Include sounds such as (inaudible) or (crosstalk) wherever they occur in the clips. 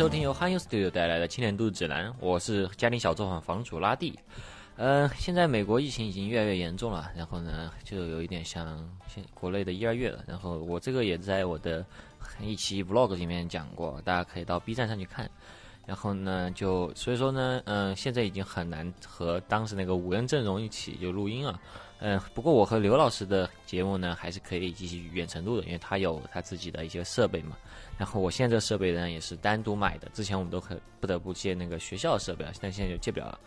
收听由 Hanyu Studio 带来的青年度指南，我是家庭小作坊房主拉蒂。呃，现在美国疫情已经越来越严重了，然后呢，就有一点像现国内的一二月了。然后我这个也在我的一期 Vlog 里面讲过，大家可以到 B 站上去看。然后呢，就所以说呢，嗯，现在已经很难和当时那个五人阵容一起就录音了。嗯，不过我和刘老师的节目呢，还是可以继续远程录的，因为他有他自己的一些设备嘛。然后我现在这设备呢，也是单独买的，之前我们都可不得不借那个学校的设备啊，但现在就借不了了。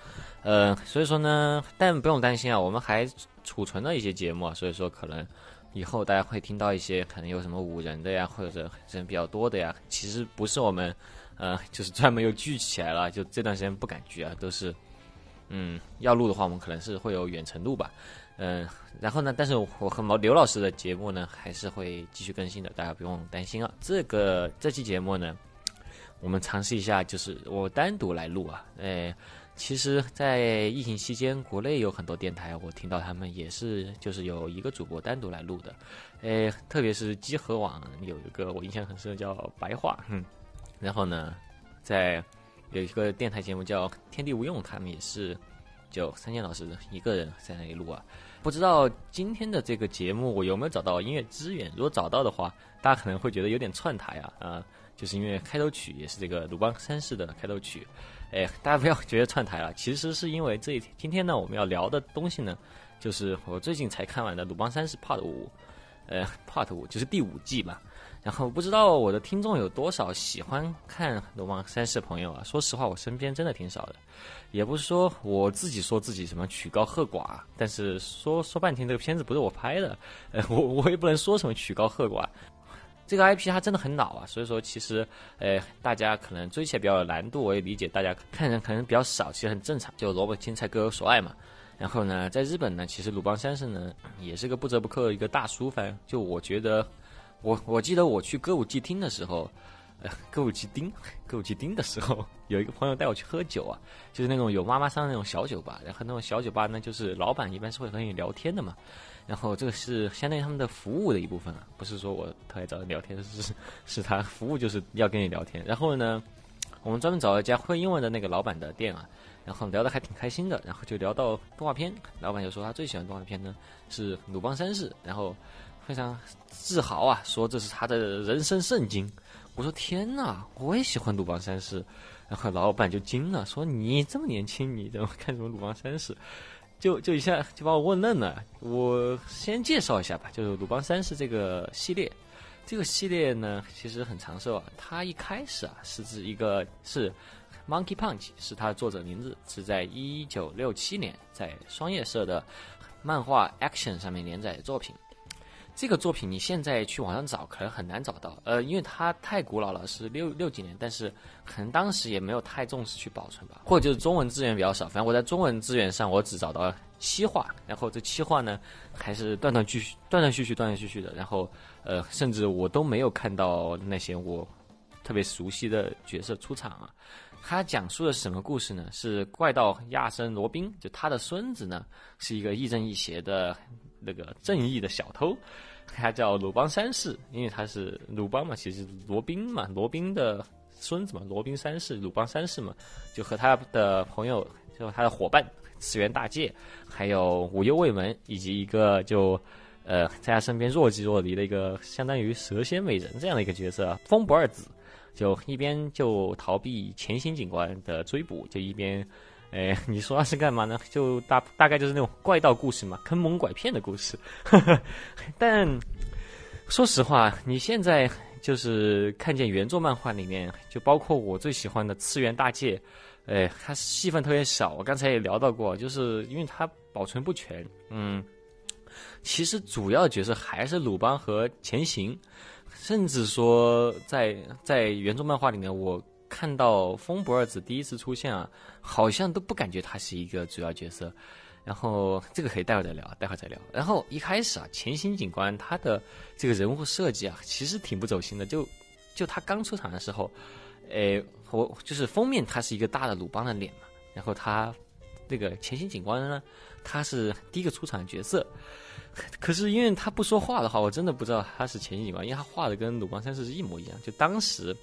呃，所以说呢，但不用担心啊，我们还储存了一些节目啊，所以说可能以后大家会听到一些可能有什么五人的呀，或者人比较多的呀，其实不是我们，呃，就是专门又聚起来了，就这段时间不敢聚啊，都是，嗯，要录的话，我们可能是会有远程录吧。嗯，然后呢？但是我和毛刘老师的节目呢，还是会继续更新的，大家不用担心啊。这个这期节目呢，我们尝试一下，就是我单独来录啊。哎，其实，在疫情期间，国内有很多电台，我听到他们也是，就是有一个主播单独来录的。哎，特别是集合网有一个我印象很深的，叫白话。嗯，然后呢，在有一个电台节目叫天地无用，他们也是。就三剑老师一个人在那里录啊，不知道今天的这个节目我有没有找到音乐资源？如果找到的话，大家可能会觉得有点串台啊啊，就是因为开头曲也是这个鲁邦三世的开头曲，哎，大家不要觉得串台了，其实是因为这今天呢我们要聊的东西呢，就是我最近才看完的鲁邦三世 Part 五，呃 Part 五就是第五季嘛。然后不知道我的听众有多少喜欢看《龙王三世》朋友啊？说实话，我身边真的挺少的。也不是说我自己说自己什么曲高和寡，但是说说半天这个片子不是我拍的，(laughs) 呃，我我也不能说什么曲高和寡。这个 IP 它真的很老啊，所以说其实，呃，大家可能追起来比较有难度，我也理解大家看人可能比较少，其实很正常。就萝卜青菜各有所爱嘛。然后呢，在日本呢，其实鲁邦三世呢也是个不折不扣的一个大叔番。就我觉得。我我记得我去歌舞伎町的时候，呃，歌舞伎町，(laughs) 歌舞伎町的时候，(laughs) 有一个朋友带我去喝酒啊，就是那种有妈妈桑那种小酒吧，然后那种小酒吧呢，就是老板一般是会和你聊天的嘛，然后这个是相当于他们的服务的一部分啊，不是说我特别找人聊天，(laughs) 是是他服务就是要跟你聊天，然后呢，我们专门找了一家会英文的那个老板的店啊，然后聊得还挺开心的，然后就聊到动画片，老板就说他最喜欢动画片呢是《鲁邦三世》，然后。非常自豪啊，说这是他的人生圣经。我说天哪，我也喜欢鲁邦三世。然后老板就惊了，说你这么年轻，你怎么看什么鲁邦三世？就就一下就把我问愣了。我先介绍一下吧，就是鲁邦三世这个系列。这个系列呢，其实很长寿啊。它一开始啊，是指一个是 Monkey Punch，是它的作者名字，是在一九六七年在双叶社的漫画 Action 上面连载的作品。这个作品你现在去网上找可能很难找到，呃，因为它太古老了，是六六几年，但是可能当时也没有太重视去保存吧，或者就是中文资源比较少。反正我在中文资源上我只找到七话，然后这七话呢还是断断续续、断断续续、断断续续的，然后呃，甚至我都没有看到那些我特别熟悉的角色出场啊。他讲述的什么故事呢？是怪盗亚森罗宾，就他的孙子呢是一个亦正亦邪的。那个正义的小偷，他叫鲁邦三世，因为他是鲁邦嘛，其实罗宾嘛，罗宾的孙子嘛，罗宾三世，鲁邦三世嘛，就和他的朋友，就他的伙伴次元大介，还有武幽卫门，以及一个就呃在他身边若即若离的一个相当于蛇蝎美人这样的一个角色，风不二子，就一边就逃避前行警官的追捕，就一边。哎，(laughs) 你说是干嘛呢？就大大概就是那种怪盗故事嘛，坑蒙拐骗的故事。(laughs) 但说实话，你现在就是看见原作漫画里面，就包括我最喜欢的次元大介，哎，他戏份特别少。我刚才也聊到过，就是因为他保存不全。嗯，其实主要角色还是鲁邦和前行，甚至说在在原作漫画里面，我。看到风不二子第一次出现啊，好像都不感觉他是一个主要角色。然后这个可以待会再聊，待会再聊。然后一开始啊，前行警官他的这个人物设计啊，其实挺不走心的。就就他刚出场的时候，诶，我就是封面他是一个大的鲁邦的脸嘛。然后他这个前行警官呢，他是第一个出场的角色。可是因为他不说话的话，我真的不知道他是前行警官，因为他画的跟鲁邦三世是一模一样。就当时。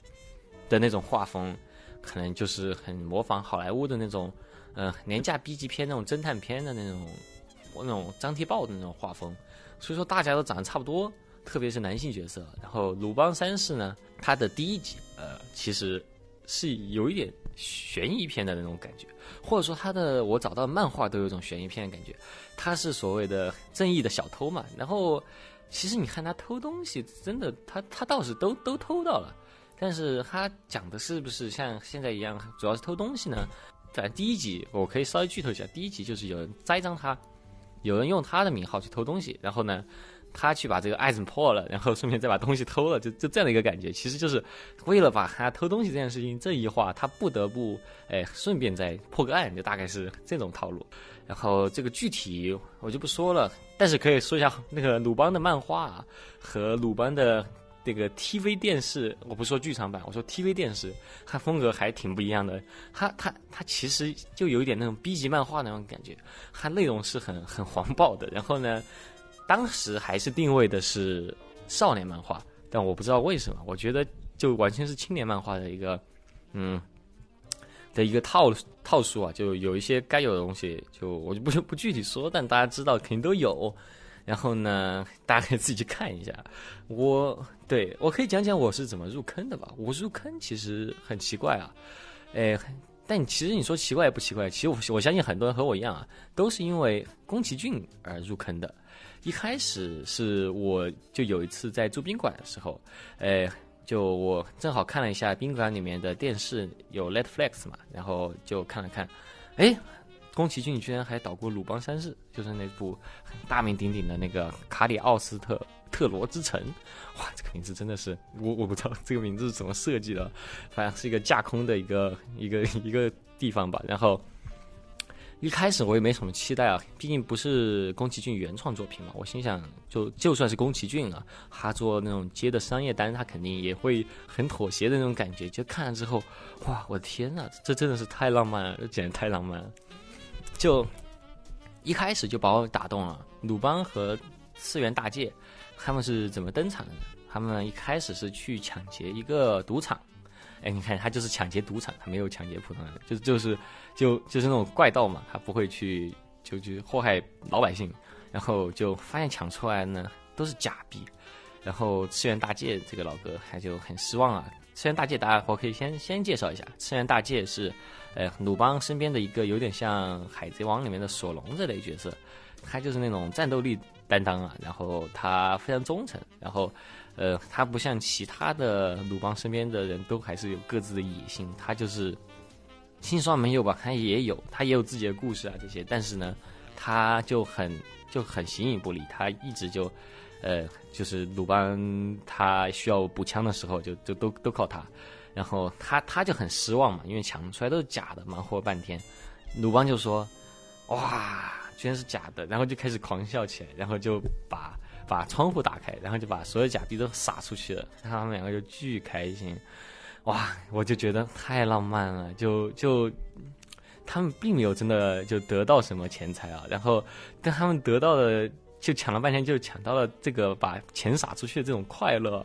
的那种画风，可能就是很模仿好莱坞的那种，呃，廉价 B 级片那种侦探片的那种，那种张贴报的那种画风。所以说大家都长得差不多，特别是男性角色。然后《鲁邦三世》呢，他的第一集，呃，其实是有一点悬疑片的那种感觉，或者说他的我找到漫画都有一种悬疑片的感觉。他是所谓的正义的小偷嘛，然后其实你看他偷东西，真的他他倒是都都偷到了，但是他讲的是不是像现在一样，主要是偷东西呢？在第一集我可以稍微剧透一下，第一集就是有人栽赃他。有人用他的名号去偷东西，然后呢，他去把这个案子破了，然后顺便再把东西偷了，就 (laughs) 就这样的一个感觉。其实就是为了把他偷东西这件事情这一话，他不得不哎顺便再破个案，就大概是这种套路。然后这个具体我就不说了，但是可以说一下那个鲁邦的漫画和鲁邦的。这个 TV 电视，我不说剧场版，我说 TV 电视，它风格还挺不一样的。它它它其实就有一点那种 B 级漫画那种感觉，它内容是很很黄暴的。然后呢，当时还是定位的是少年漫画，但我不知道为什么，我觉得就完全是青年漫画的一个嗯的一个套套数啊，就有一些该有的东西，就我就不不具体说，但大家知道肯定都有。然后呢，大家可以自己去看一下。我对我可以讲讲我是怎么入坑的吧。我入坑其实很奇怪啊，哎，但其实你说奇怪也不奇怪。其实我我相信很多人和我一样啊，都是因为宫崎骏而入坑的。一开始是我就有一次在住宾馆的时候，哎，就我正好看了一下宾馆里面的电视有 Netflix 嘛，然后就看了看，哎。宫崎骏居然还导过《鲁邦三世》，就是那部大名鼎鼎的那个《卡里奥斯特特罗之城》。哇，这个名字真的是我我不知道这个名字是怎么设计的，反正是一个架空的一个一个一个地方吧。然后一开始我也没什么期待啊，毕竟不是宫崎骏原创作品嘛。我心想，就就算是宫崎骏啊，他做那种接的商业单，他肯定也会很妥协的那种感觉。就看了之后，哇，我的天呐，这真的是太浪漫了，简直太浪漫了。就一开始就把我打动了。鲁邦和次元大介他们是怎么登场的呢？他们一开始是去抢劫一个赌场。哎，你看他就是抢劫赌场，他没有抢劫普通人，就就是就就是那种怪盗嘛，他不会去就去祸害老百姓。然后就发现抢出来呢都是假币。然后次元大介这个老哥还就很失望啊。次元大介，大家伙可以先先介绍一下，次元大介是。呃，鲁邦身边的一个有点像《海贼王》里面的索隆这类角色，他就是那种战斗力担当啊。然后他非常忠诚，然后，呃，他不像其他的鲁邦身边的人都还是有各自的野心，他就是心酸没有吧？他也有，他也有自己的故事啊这些。但是呢，他就很就很形影不离，他一直就，呃，就是鲁班他需要补枪的时候，就就都都靠他。然后他他就很失望嘛，因为抢出来都是假的，忙活了半天。鲁邦就说：“哇，居然是假的！”然后就开始狂笑起来，然后就把把窗户打开，然后就把所有假币都撒出去了。他们两个就巨开心，哇！我就觉得太浪漫了，就就他们并没有真的就得到什么钱财啊，然后但他们得到的就抢了半天，就抢到了这个把钱撒出去的这种快乐。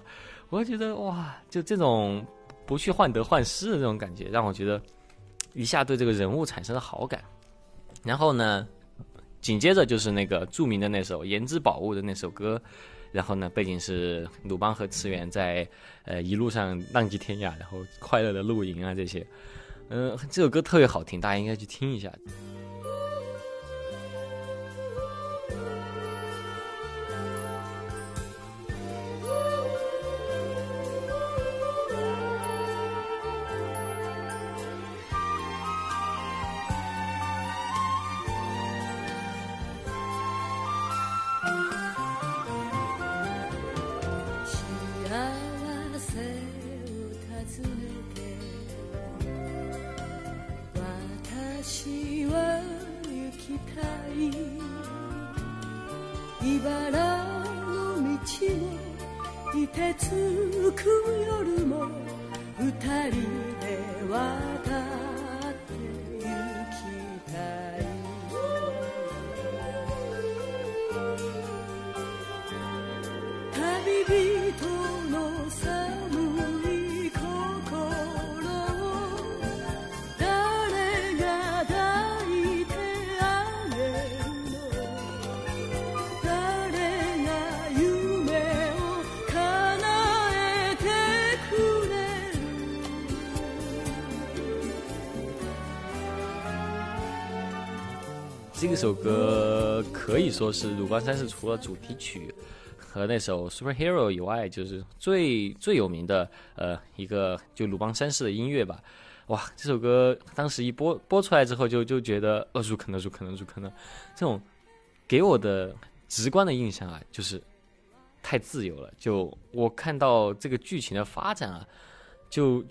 我就觉得哇，就这种。不去患得患失的这种感觉，让我觉得一下对这个人物产生了好感。然后呢，紧接着就是那个著名的那首《言之宝物》的那首歌。然后呢，背景是鲁邦和次元在呃一路上浪迹天涯，然后快乐的露营啊这些。嗯，这首歌特别好听，大家应该去听一下。もいてつく夜も二人で渡る这首歌可以说是鲁邦三世除了主题曲和那首 Superhero 以外，就是最最有名的呃一个就鲁邦三世的音乐吧。哇，这首歌当时一播播出来之后，就就觉得呃入坑了，入坑了，入坑了。这种给我的直观的印象啊，就是太自由了。就我看到这个剧情的发展啊，就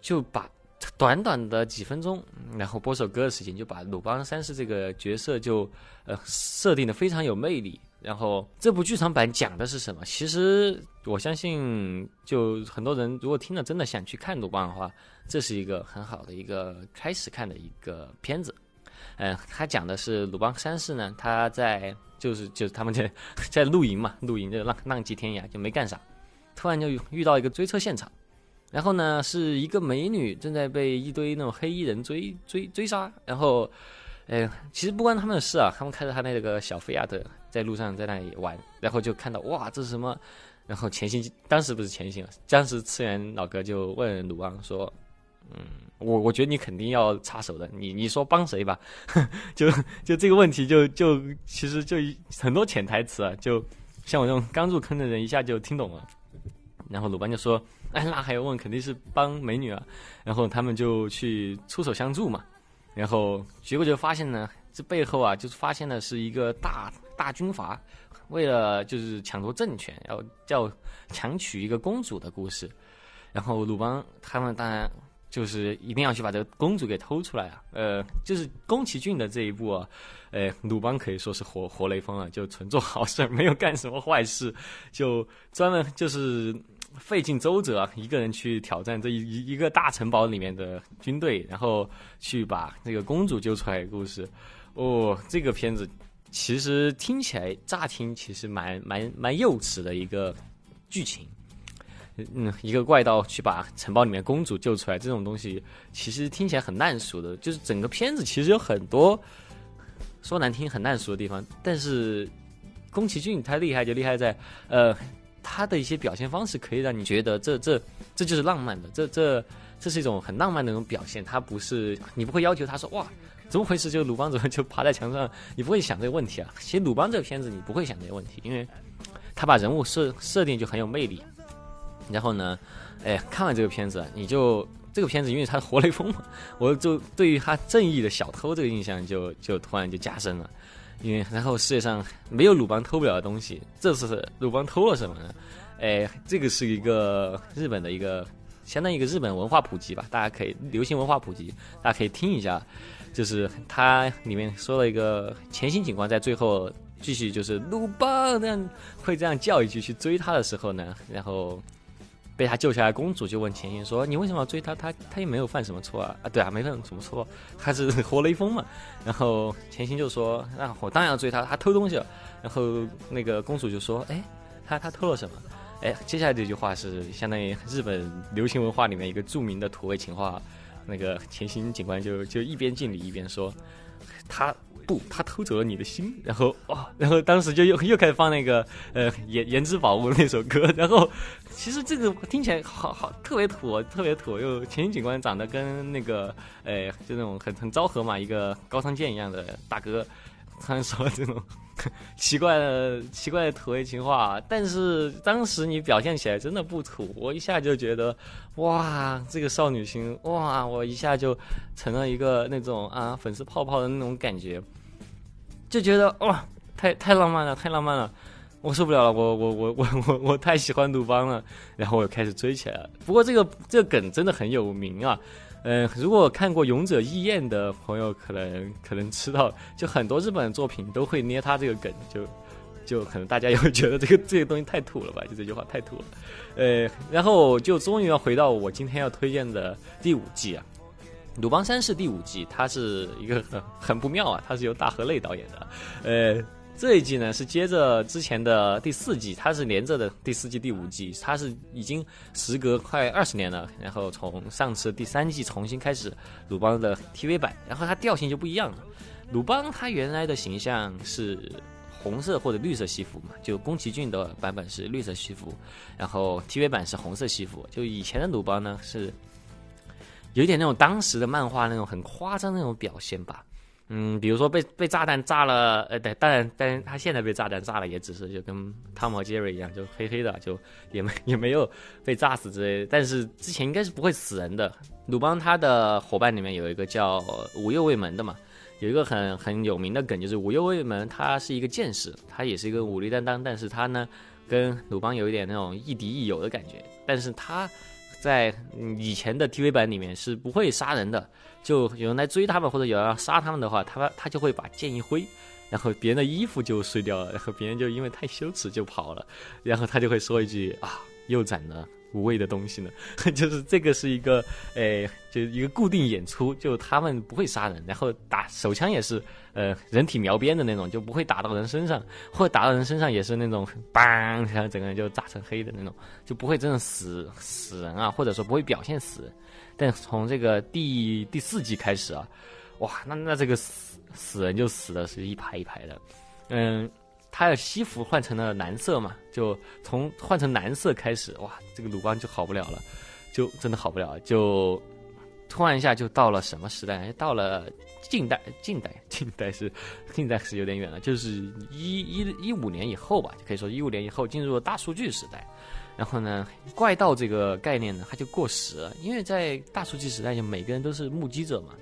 就把短短的几分钟，然后播首歌的时间，就把鲁邦三世这个角色就呃设定的非常有魅力。然后这部剧场版讲的是什么？其实我相信，就很多人如果听了真的想去看鲁邦的话，这是一个很好的一个开始看的一个片子。嗯，他讲的是鲁邦三世呢，他在就是就是他们在在露营嘛，露营就浪浪迹天涯就没干啥，突然就遇到一个追车现场，然后呢是一个美女正在被一堆那种黑衣人追追追杀，然后。哎，其实不关他们的事啊，他们开着他那个小菲亚特在路上在那里玩，然后就看到哇，这是什么？然后潜行当时不是潜行，当时次元老哥就问鲁邦说：“嗯，我我觉得你肯定要插手的，你你说帮谁吧？” (laughs) 就就这个问题就就其实就很多潜台词啊，就像我这种刚入坑的人一下就听懂了。然后鲁班就说：“哎，那还要问？肯定是帮美女啊。”然后他们就去出手相助嘛。然后结果就发现呢，这背后啊，就是发现的是一个大大军阀，为了就是抢夺政权，要叫强娶一个公主的故事。然后鲁邦他们当然就是一定要去把这个公主给偷出来啊。呃，就是宫崎骏的这一部啊，呃，鲁邦可以说是活活雷锋啊，就纯做好事，没有干什么坏事，就专门就是。费尽周折，一个人去挑战这一一一个大城堡里面的军队，然后去把那个公主救出来的故事。哦，这个片子其实听起来乍听其实蛮蛮蛮幼稚的一个剧情。嗯，一个怪盗去把城堡里面公主救出来，这种东西其实听起来很烂俗的。就是整个片子其实有很多说难听很烂俗的地方，但是宫崎骏他厉害就厉害在呃。他的一些表现方式可以让你觉得这这这就是浪漫的，这这这是一种很浪漫的那种表现。他不是你不会要求他说哇怎么回事？就鲁邦怎么就爬在墙上？你不会想这个问题啊。其实鲁邦这个片子你不会想这个问题，因为他把人物设设定就很有魅力。然后呢，哎，看完这个片子，你就这个片子因为他是活雷锋嘛，我就对于他正义的小偷这个印象就就突然就加深了。因为然后世界上没有鲁邦偷不了的东西，这次鲁邦偷了什么呢？哎，这个是一个日本的一个相当于一个日本文化普及吧，大家可以流行文化普及，大家可以听一下。就是它里面说了一个潜行警官在最后继续就是鲁邦这样会这样叫一句去追他的时候呢，然后。被他救下来，公主就问钱行说：“你为什么要追他？他他又没有犯什么错啊！啊，对啊，没犯什么错，他是 (laughs) 活雷锋嘛。”然后钱行就说：“那我当然要追他，他偷东西了。”然后那个公主就说：“哎，他他偷了什么？”哎，接下来这句话是相当于日本流行文化里面一个著名的土味情话。那个钱行警官就就一边敬礼一边说：“他。”不，他偷走了你的心，然后哇，然后当时就又又开始放那个呃《颜颜之宝物》那首歌，然后其实这个听起来好好特别土，特别土，又前警官长得跟那个呃就那种很很昭和嘛，一个高仓健一样的大哥，突然说这种 (laughs) 奇怪的奇怪的土味情话，但是当时你表现起来真的不土，我一下就觉得哇，这个少女心哇，我一下就成了一个那种啊粉丝泡泡的那种感觉。就觉得哇，太太浪漫了，太浪漫了，我受不了了，我我我我我我太喜欢鲁邦了，然后我又开始追起来了。不过这个这个梗真的很有名啊，嗯，如果看过《勇者义彦》的朋友，可能可能知道，就很多日本作品都会捏他这个梗，就就可能大家也会觉得这个这个东西太土了吧？就这句话太土了，呃，然后就终于要回到我今天要推荐的第五季啊。《鲁邦三世》第五季，它是一个很很不妙啊，它是由大河内导演的，呃，这一季呢是接着之前的第四季，它是连着的第四季第五季，它是已经时隔快二十年了，然后从上次第三季重新开始鲁邦的 TV 版，然后它调性就不一样了。鲁邦他原来的形象是红色或者绿色西服嘛，就宫崎骏的版本是绿色西服，然后 TV 版是红色西服，就以前的鲁邦呢是。有点那种当时的漫画那种很夸张那种表现吧，嗯，比如说被被炸弹炸了，呃，对，当然，但是他现在被炸弹炸了，也只是就跟汤姆杰瑞一样，就黑黑的，就也没也没有被炸死之类的。但是之前应该是不会死人的。鲁邦他的伙伴里面有一个叫五右卫门的嘛，有一个很很有名的梗，就是五右卫门他是一个剑士，他也是一个武力担当，但是他呢跟鲁邦有一点那种亦敌亦友的感觉，但是他。在以前的 TV 版里面是不会杀人的，就有人来追他们或者有人要杀他们的话，他他就会把剑一挥，然后别人的衣服就碎掉了，然后别人就因为太羞耻就跑了，然后他就会说一句啊，又斩了。无谓的东西呢，(laughs) 就是这个是一个，诶，就一个固定演出，就他们不会杀人，然后打手枪也是，呃，人体描边的那种，就不会打到人身上，或者打到人身上也是那种，嘣，然后整个人就炸成黑的那种，就不会真的死死人啊，或者说不会表现死。但从这个第第四季开始啊，哇，那那这个死死人就死的是一排一排的，嗯。他的西服换成了蓝色嘛，就从换成蓝色开始，哇，这个鲁邦就好不了了，就真的好不了，就突然一下就到了什么时代？到了近代，近代，近代是近代是有点远了，就是一一一五年以后吧，就可以说一五年以后进入了大数据时代。然后呢，怪盗这个概念呢，它就过时了，因为在大数据时代，就每个人都是目击者嘛。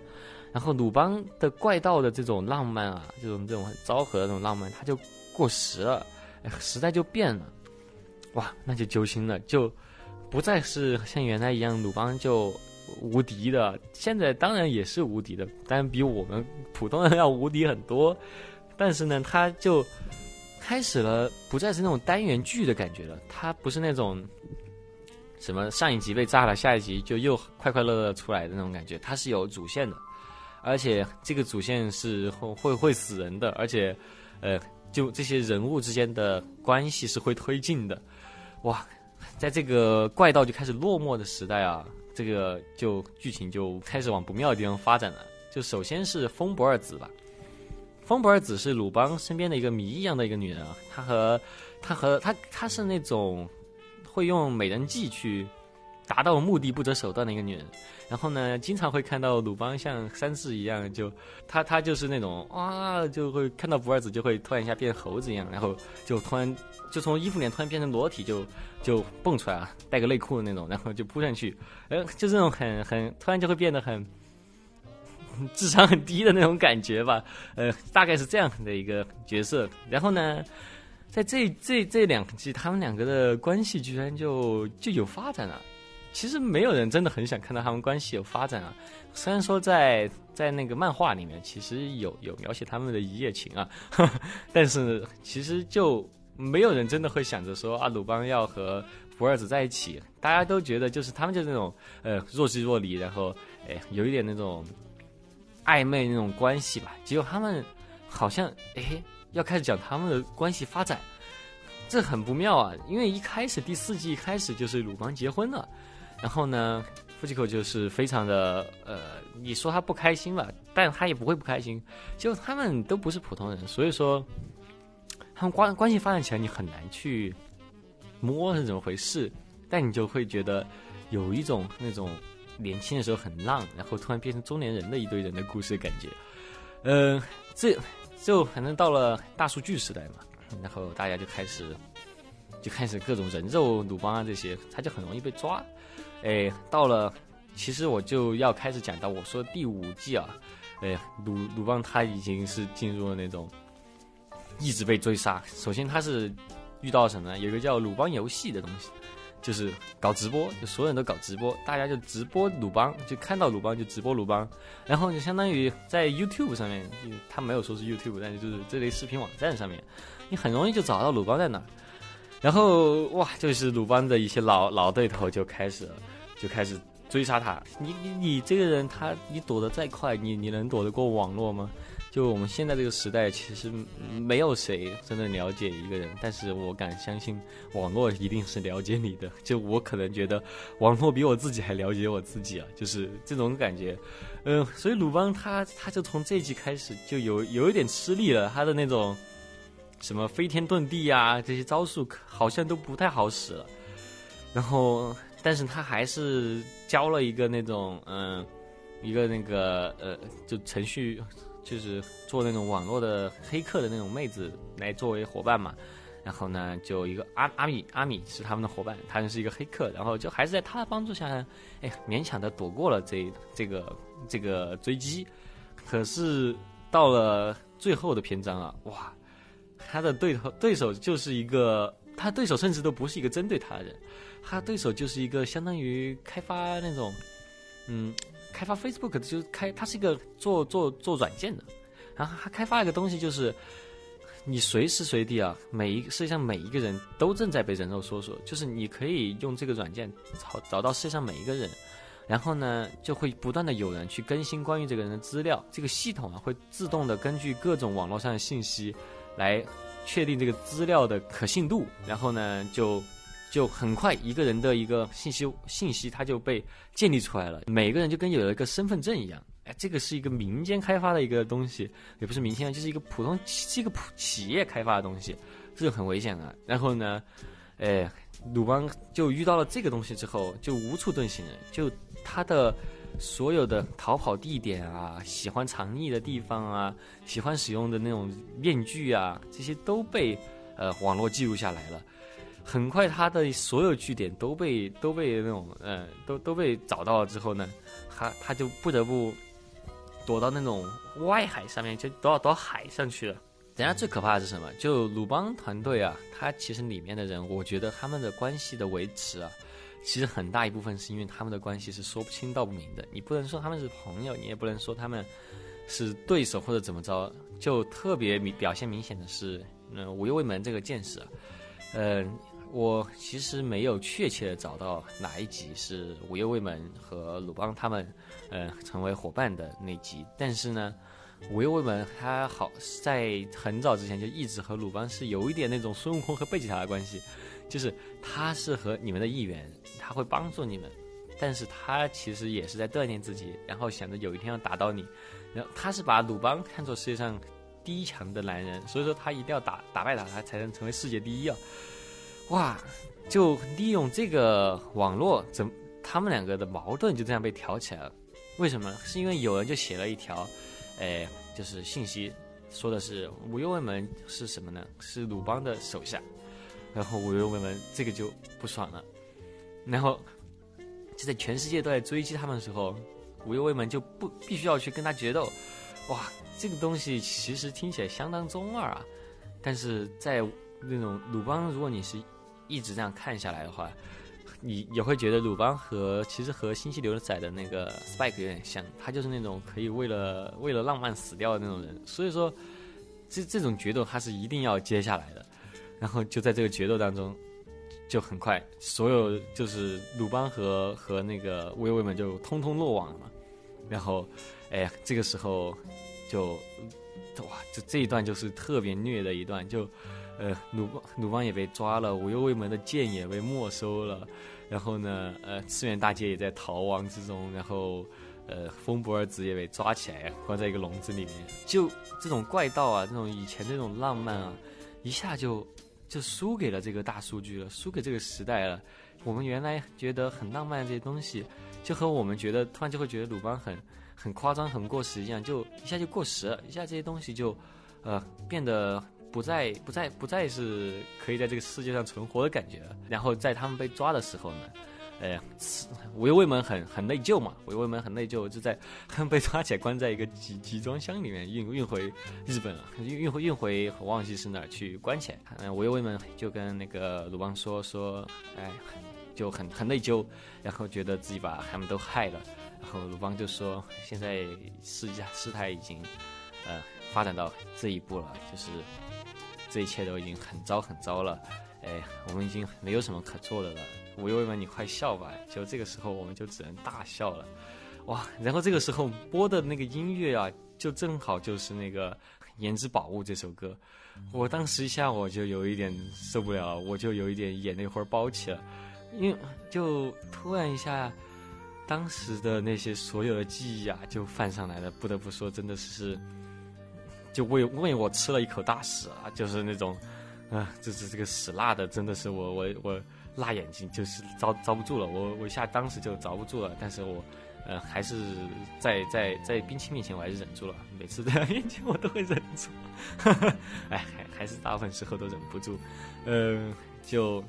然后鲁邦的怪盗的这种浪漫啊，这种这种很昭和的那种浪漫，他就。过时了，时代就变了，哇，那就揪心了，就不再是像原来一样鲁邦就无敌的，现在当然也是无敌的，但比我们普通人 (laughs) 要无敌很多。但是呢，他就开始了，不再是那种单元剧的感觉了，他不是那种什么上一集被炸了，下一集就又快快乐乐出来的那种感觉，它是有主线的，而且这个主线是会会会死人的，而且呃。就这些人物之间的关系是会推进的，哇，在这个怪盗就开始落寞的时代啊，这个就剧情就开始往不妙的地方发展了。就首先是风不二子吧，风不二子是鲁邦身边的一个谜一样的一个女人啊，她和她和她她是那种会用美人计去。达到目的不择手段的一个女人，然后呢，经常会看到鲁邦像三世一样，就他他就是那种啊，就会看到不二子就会突然一下变猴子一样，然后就突然就从衣服里突然变成裸体，就就蹦出来了，带个内裤的那种，然后就扑上去，(laughs) 呃，就这种很很突然就会变得很智商很低的那种感觉吧，呃，大概是这样的一个角色。然后呢，在这这这两季，他们两个的关系居然就就有发展了。其实没有人真的很想看到他们关系有发展啊。虽然说在在那个漫画里面，其实有有描写他们的一夜情啊，(laughs) 但是其实就没有人真的会想着说啊，鲁邦要和福尔子在一起。大家都觉得就是他们就是那种呃若即若离，然后哎有一点那种暧昧那种关系吧。结果他们好像哎要开始讲他们的关系发展，这很不妙啊。因为一开始第四季一开始就是鲁邦结婚了。然后呢，夫妻口就是非常的呃，你说他不开心吧，但他也不会不开心。就他们都不是普通人，所以说他们关关系发展起来，你很难去摸是怎么回事。但你就会觉得有一种那种年轻的时候很浪，然后突然变成中年人的一堆人的故事感觉。嗯，这就反正到了大数据时代嘛，然后大家就开始就开始各种人肉鲁邦啊这些，他就很容易被抓。哎，到了，其实我就要开始讲到我说第五季啊，哎，鲁鲁邦他已经是进入了那种一直被追杀。首先他是遇到什么呢？有个叫鲁邦游戏的东西，就是搞直播，就所有人都搞直播，大家就直播鲁邦，就看到鲁邦就直播鲁邦，然后就相当于在 YouTube 上面，他没有说是 YouTube，但是就是这类视频网站上面，你很容易就找到鲁邦在哪。然后哇，就是鲁班的一些老老对头就开始就开始追杀他。你你你这个人，他你躲得再快，你你能躲得过网络吗？就我们现在这个时代，其实没有谁真的了解一个人，但是我敢相信，网络一定是了解你的。就我可能觉得，网络比我自己还了解我自己啊，就是这种感觉。嗯，所以鲁邦他他就从这集开始就有有一点吃力了，他的那种。什么飞天遁地呀，这些招数好像都不太好使了。然后，但是他还是教了一个那种，嗯，一个那个呃，就程序就是做那种网络的黑客的那种妹子来作为伙伴嘛。然后呢，就一个阿阿米阿米是他们的伙伴，他是一个黑客，然后就还是在他的帮助下，哎，勉强的躲过了这这个这个追击。可是到了最后的篇章啊，哇，他的对头对手就是一个，他对手甚至都不是一个针对他的人，他对手就是一个相当于开发那种，嗯，开发 Facebook 的就是开，他是一个做做做软件的，然后他开发一个东西就是。你随时随地啊，每一个世界上每一个人都正在被人肉搜索，就是你可以用这个软件找找到世界上每一个人，然后呢，就会不断的有人去更新关于这个人的资料，这个系统啊会自动的根据各种网络上的信息来确定这个资料的可信度，然后呢就就很快一个人的一个信息信息它就被建立出来了，每个人就跟有了一个身份证一样。哎这个是一个民间开发的一个东西，也不是民间，就是一个普通是一个普企业开发的东西，这就很危险啊。然后呢，哎，鲁邦就遇到了这个东西之后，就无处遁形了。就他的所有的逃跑地点啊，喜欢藏匿的地方啊，喜欢使用的那种面具啊，这些都被呃网络记录下来了。很快，他的所有据点都被都被那种呃都都被找到了之后呢，他他就不得不。躲到那种外海上面，就躲到躲海上去了。人家最可怕的是什么？就鲁邦团队啊，他其实里面的人，我觉得他们的关系的维持啊，其实很大一部分是因为他们的关系是说不清道不明的。你不能说他们是朋友，你也不能说他们是对手或者怎么着。就特别明表现明显的是，嗯，五右卫门这个剑士，嗯。我其实没有确切的找到哪一集是五右卫门和鲁邦他们，呃，成为伙伴的那集。但是呢，五右卫门他好在很早之前就一直和鲁邦是有一点那种孙悟空和贝吉塔的关系，就是他是和你们的一员，他会帮助你们，但是他其实也是在锻炼自己，然后想着有一天要打倒你。然后他是把鲁邦看作世界上第一强的男人，所以说他一定要打打败他，他才能成为世界第一啊。哇，就利用这个网络，怎他们两个的矛盾就这样被挑起来了？为什么？是因为有人就写了一条，哎，就是信息，说的是五右卫门是什么呢？是鲁邦的手下。然后五右卫门这个就不爽了，然后就在全世界都在追击他们的时候，无忧卫门就不必须要去跟他决斗。哇，这个东西其实听起来相当中二啊，但是在那种鲁邦，如果你是。一直这样看下来的话，你也会觉得鲁邦和其实和星系牛仔的那个 Spike 有点像，他就是那种可以为了为了浪漫死掉的那种人。所以说，这这种决斗他是一定要接下来的。然后就在这个决斗当中，就很快，所有就是鲁邦和和那个威威们就通通落网了嘛。然后，哎呀，这个时候就哇，就这一段就是特别虐的一段就。呃，鲁邦鲁邦也被抓了，无忧卫门的剑也被没收了，然后呢，呃，次元大街也在逃亡之中，然后，呃，风不二子也被抓起来，关在一个笼子里面。就这种怪盗啊，这种以前那种浪漫啊，一下就就输给了这个大数据了，输给这个时代了。我们原来觉得很浪漫这些东西，就和我们觉得突然就会觉得鲁班很很夸张、很过时一样，就一下就过时了，一下这些东西就，呃，变得。不再不再不再是可以在这个世界上存活的感觉了。然后在他们被抓的时候呢，哎，五右卫门很很内疚嘛，五右卫门很内疚，就在被抓起来关在一个集集装箱里面运运回日本了，运运回运回我忘记是哪儿去关起来。嗯，五右卫门就跟那个鲁邦说说，哎，就很很内疚，然后觉得自己把他们都害了。然后鲁邦就说，现在世界事态已经呃发展到这一步了，就是。这一切都已经很糟很糟了，哎，我们已经没有什么可做的了。我又问你快笑吧，就这个时候我们就只能大笑了，哇！然后这个时候播的那个音乐啊，就正好就是那个《颜值宝物》这首歌。我当时一下我就有一点受不了，我就有一点眼泪花包起了，因为就突然一下，当时的那些所有的记忆啊就泛上来了。不得不说，真的是。就为为我吃了一口大屎啊！就是那种，啊，就是这个屎辣的，真的是我我我辣眼睛，就是遭遭不住了。我我一下当时就遭不住了，但是我呃，还是在在在冰清面前我还是忍住了，每次在他 (laughs) 面前我都会忍住，哈哈哎，还还是大部分时候都忍不住，嗯，就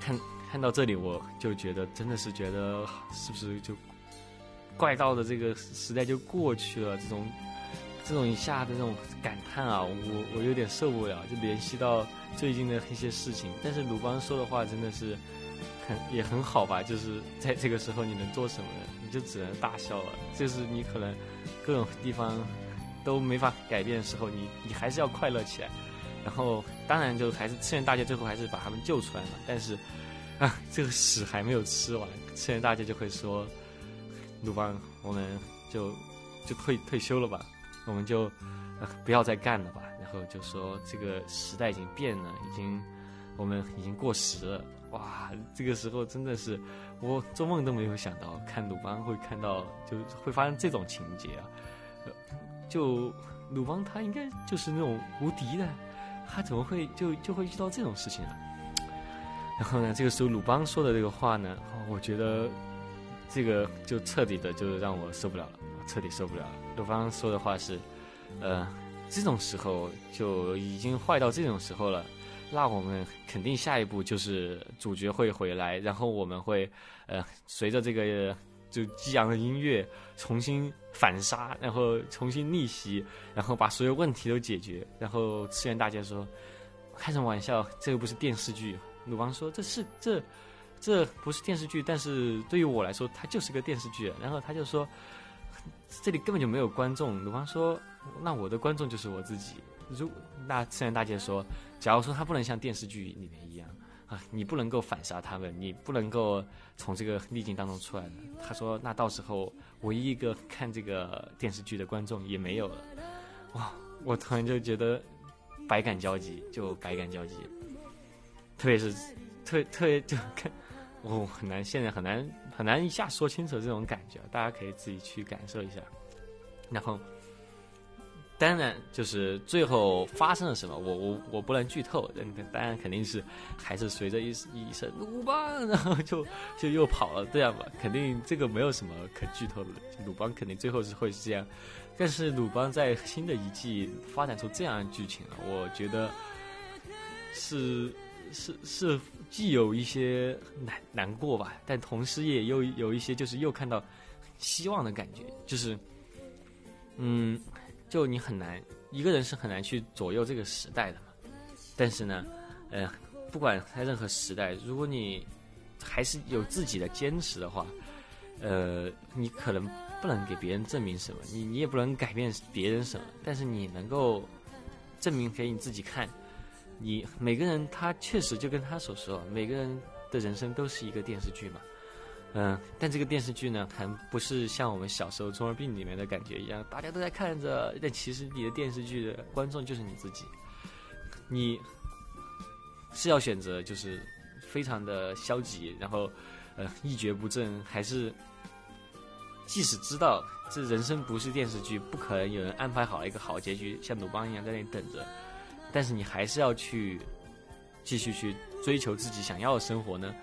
看看到这里我就觉得真的是觉得是不是就怪盗的这个时代就过去了，这种这种一下的那种感叹啊，我我有点受不了，就联系到最近的一些事情，但是鲁邦说的话真的是很。也很好吧，就是在这个时候你能做什么呢？你就只能大笑了。就是你可能各种地方都没法改变的时候，你你还是要快乐起来。然后当然就还是赤焰大街最后还是把他们救出来了。但是啊，这个屎还没有吃完，赤焰大街就会说：“鲁邦，我们就就退退休了吧，我们就不要再干了吧。”然后就说这个时代已经变了，已经我们已经过时了。哇，这个时候真的是我做梦都没有想到，看鲁邦会看到，就会发生这种情节啊！就鲁邦他应该就是那种无敌的，他怎么会就就会遇到这种事情啊？然后呢，这个时候鲁邦说的这个话呢，我觉得这个就彻底的就让我受不了了，彻底受不了了。鲁邦说的话是，呃，这种时候就已经坏到这种时候了。那我们肯定下一步就是主角会回来，然后我们会，呃，随着这个就激昂的音乐重新反杀，然后重新逆袭，然后把所有问题都解决。然后次元大姐说：“开什么玩笑？这个不是电视剧。”鲁邦说：“这是这这不是电视剧，但是对于我来说，它就是个电视剧。”然后他就说：“这里根本就没有观众。”鲁邦说：“那我的观众就是我自己。”如那次元大姐说。假如说他不能像电视剧里面一样啊，你不能够反杀他们，你不能够从这个逆境当中出来的。他说，那到时候唯一一个看这个电视剧的观众也没有了。哇，我突然就觉得百感交集，就百感交集。特别是特特别就看，我很难，现在很难很难一下说清楚这种感觉，大家可以自己去感受一下。然后。当然，就是最后发生了什么，我我我不能剧透。当然，肯定是还是随着一一声鲁邦，然后就就又跑了，这样吧。肯定这个没有什么可剧透的，鲁邦肯定最后是会是这样。但是鲁邦在新的一季发展出这样的剧情了，我觉得是是是既有一些难难过吧，但同时也又有一些就是又看到希望的感觉，就是嗯。就你很难一个人是很难去左右这个时代的嘛，但是呢，呃，不管在任何时代，如果你还是有自己的坚持的话，呃，你可能不能给别人证明什么，你你也不能改变别人什么，但是你能够证明给你自己看，你每个人他确实就跟他所说，每个人的人生都是一个电视剧嘛。嗯，但这个电视剧呢，还不是像我们小时候中二病里面的感觉一样，大家都在看着，但其实你的电视剧的观众就是你自己。你是要选择就是非常的消极，然后呃一蹶不振，还是即使知道这人生不是电视剧，不可能有人安排好一个好结局，像鲁邦一样在那里等着，但是你还是要去继续去追求自己想要的生活呢？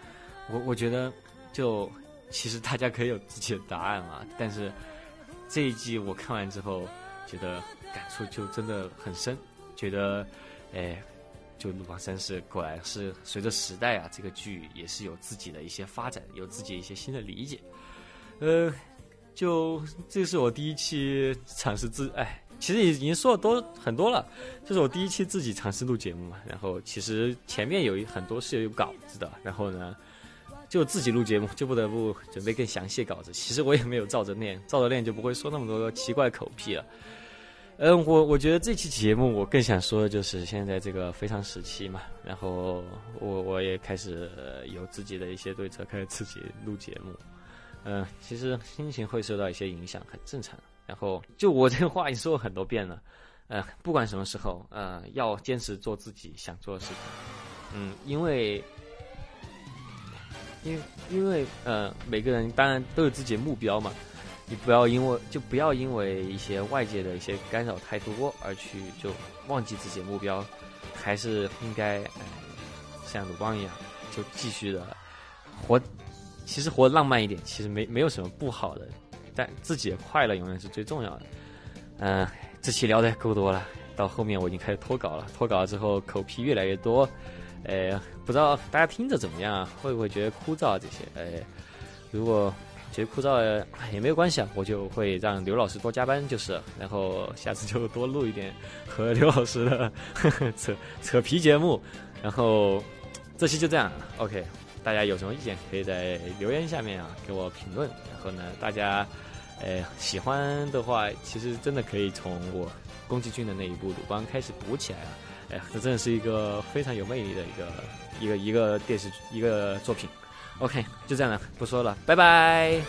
我我觉得。就其实大家可以有自己的答案嘛，但是这一季我看完之后，觉得感触就真的很深，觉得哎，就《鲁邦三世》果然是随着时代啊，这个剧也是有自己的一些发展，有自己一些新的理解。呃，就这是我第一期尝试自哎，其实已经说了多很多了，这是我第一期自己尝试录节目嘛。然后其实前面有一很多是有稿子的，然后呢。就自己录节目，就不得不准备更详细稿子。其实我也没有照着念，照着念就不会说那么多奇怪口癖了。嗯，我我觉得这期节目我更想说的就是现在这个非常时期嘛，然后我我也开始有自己的一些对策，开始自己录节目。嗯，其实心情会受到一些影响，很正常。然后就我这个话已经说过很多遍了，呃，不管什么时候，呃，要坚持做自己想做的事情。嗯，因为。因因为呃，每个人当然都有自己的目标嘛，你不要因为就不要因为一些外界的一些干扰太多而去就忘记自己的目标，还是应该像鲁邦一样，就继续的活，其实活浪漫一点，其实没没有什么不好的，但自己快乐永远是最重要的。嗯，这期聊的够多了，到后面我已经开始脱稿了，脱稿了之后口皮越来越多，呃，不知道大家听着怎么样啊？会不会觉得枯燥这些？呃，如果觉得枯燥也没有关系啊，我就会让刘老师多加班，就是，然后下次就多录一点和刘老师的 (laughs) 扯扯皮节目，然后这期就这样，OK。大家有什么意见，可以在留言下面啊给我评论。然后呢，大家，哎，喜欢的话，其实真的可以从我宫崎骏的那一部《鲁邦》开始补起来啊。哎，这真的是一个非常有魅力的一个一个一个电视剧一个作品。OK，就这样了，不说了，拜拜。